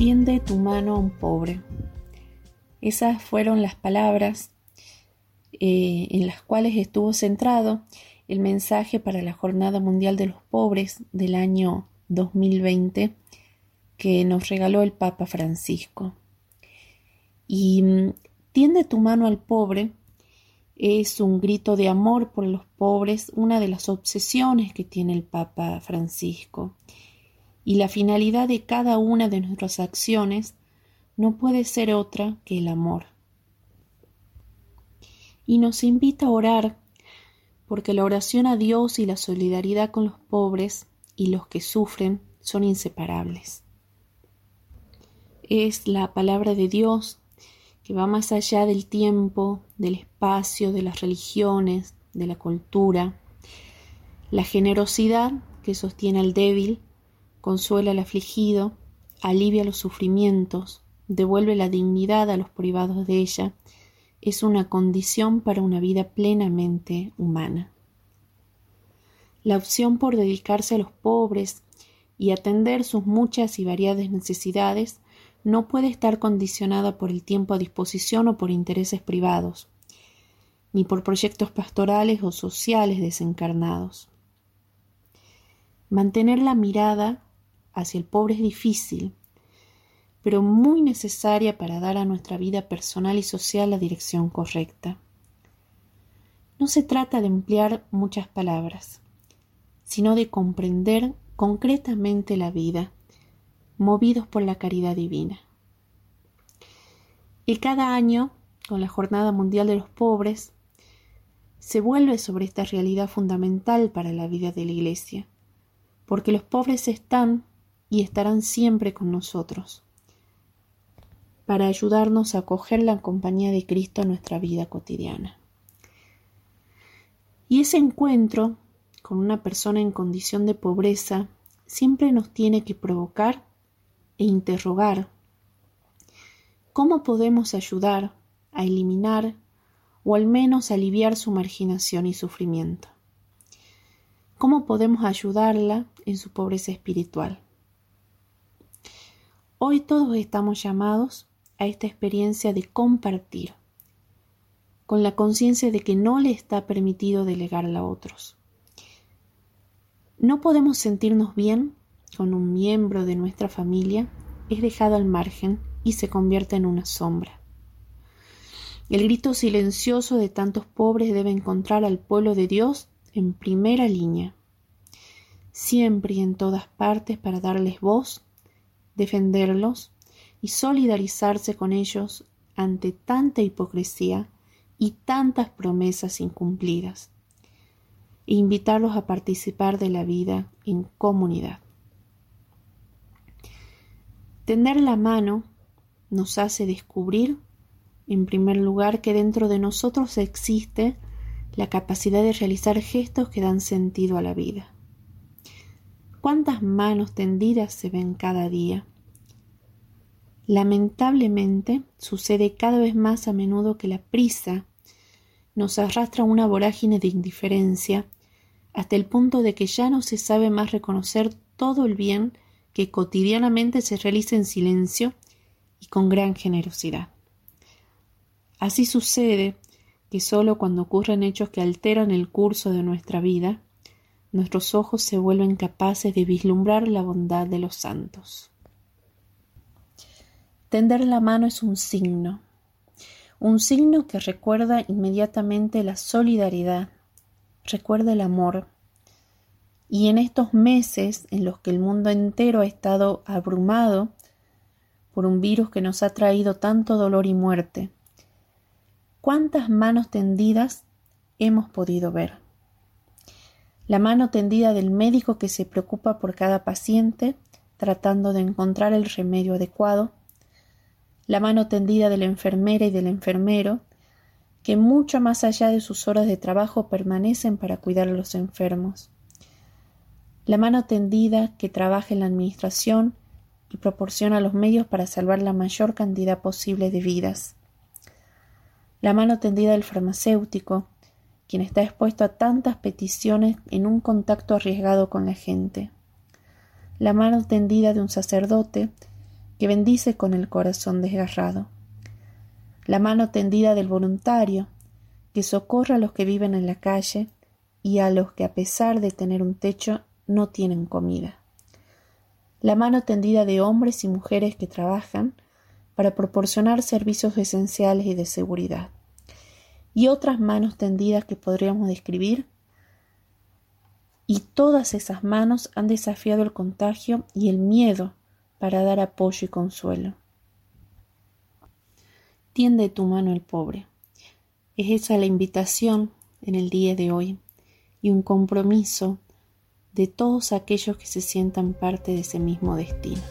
Tiende tu mano a un pobre. Esas fueron las palabras eh, en las cuales estuvo centrado el mensaje para la Jornada Mundial de los Pobres del año 2020 que nos regaló el Papa Francisco. Y mm, tiende tu mano al pobre es un grito de amor por los pobres, una de las obsesiones que tiene el Papa Francisco. Y la finalidad de cada una de nuestras acciones no puede ser otra que el amor. Y nos invita a orar, porque la oración a Dios y la solidaridad con los pobres y los que sufren son inseparables. Es la palabra de Dios que va más allá del tiempo, del espacio, de las religiones, de la cultura. La generosidad que sostiene al débil, consuela al afligido, alivia los sufrimientos, devuelve la dignidad a los privados de ella, es una condición para una vida plenamente humana. La opción por dedicarse a los pobres y atender sus muchas y variadas necesidades no puede estar condicionada por el tiempo a disposición o por intereses privados, ni por proyectos pastorales o sociales desencarnados. Mantener la mirada hacia el pobre es difícil, pero muy necesaria para dar a nuestra vida personal y social la dirección correcta. No se trata de emplear muchas palabras, sino de comprender concretamente la vida movidos por la caridad divina. Y cada año, con la Jornada Mundial de los Pobres, se vuelve sobre esta realidad fundamental para la vida de la Iglesia, porque los pobres están y estarán siempre con nosotros, para ayudarnos a acoger la compañía de Cristo en nuestra vida cotidiana. Y ese encuentro con una persona en condición de pobreza siempre nos tiene que provocar e interrogar cómo podemos ayudar a eliminar o al menos aliviar su marginación y sufrimiento. ¿Cómo podemos ayudarla en su pobreza espiritual? Hoy todos estamos llamados a esta experiencia de compartir, con la conciencia de que no le está permitido delegarla a otros. No podemos sentirnos bien con un miembro de nuestra familia es dejado al margen y se convierte en una sombra. El grito silencioso de tantos pobres debe encontrar al pueblo de Dios en primera línea, siempre y en todas partes para darles voz, defenderlos y solidarizarse con ellos ante tanta hipocresía y tantas promesas incumplidas, e invitarlos a participar de la vida en comunidad. Tender la mano nos hace descubrir, en primer lugar, que dentro de nosotros existe la capacidad de realizar gestos que dan sentido a la vida. ¿Cuántas manos tendidas se ven cada día? Lamentablemente sucede cada vez más a menudo que la prisa nos arrastra a una vorágine de indiferencia hasta el punto de que ya no se sabe más reconocer todo el bien que cotidianamente se realiza en silencio y con gran generosidad. Así sucede que sólo cuando ocurren hechos que alteran el curso de nuestra vida, nuestros ojos se vuelven capaces de vislumbrar la bondad de los santos. Tender la mano es un signo, un signo que recuerda inmediatamente la solidaridad, recuerda el amor, y en estos meses en los que el mundo entero ha estado abrumado por un virus que nos ha traído tanto dolor y muerte, ¿cuántas manos tendidas hemos podido ver? La mano tendida del médico que se preocupa por cada paciente, tratando de encontrar el remedio adecuado, la mano tendida de la enfermera y del enfermero, que mucho más allá de sus horas de trabajo permanecen para cuidar a los enfermos la mano tendida que trabaja en la administración y proporciona los medios para salvar la mayor cantidad posible de vidas. La mano tendida del farmacéutico, quien está expuesto a tantas peticiones en un contacto arriesgado con la gente. La mano tendida de un sacerdote, que bendice con el corazón desgarrado. La mano tendida del voluntario, que socorre a los que viven en la calle y a los que a pesar de tener un techo no tienen comida. La mano tendida de hombres y mujeres que trabajan para proporcionar servicios esenciales y de seguridad. Y otras manos tendidas que podríamos describir. Y todas esas manos han desafiado el contagio y el miedo para dar apoyo y consuelo. Tiende tu mano al pobre. Es esa la invitación en el día de hoy y un compromiso de todos aquellos que se sientan parte de ese mismo destino.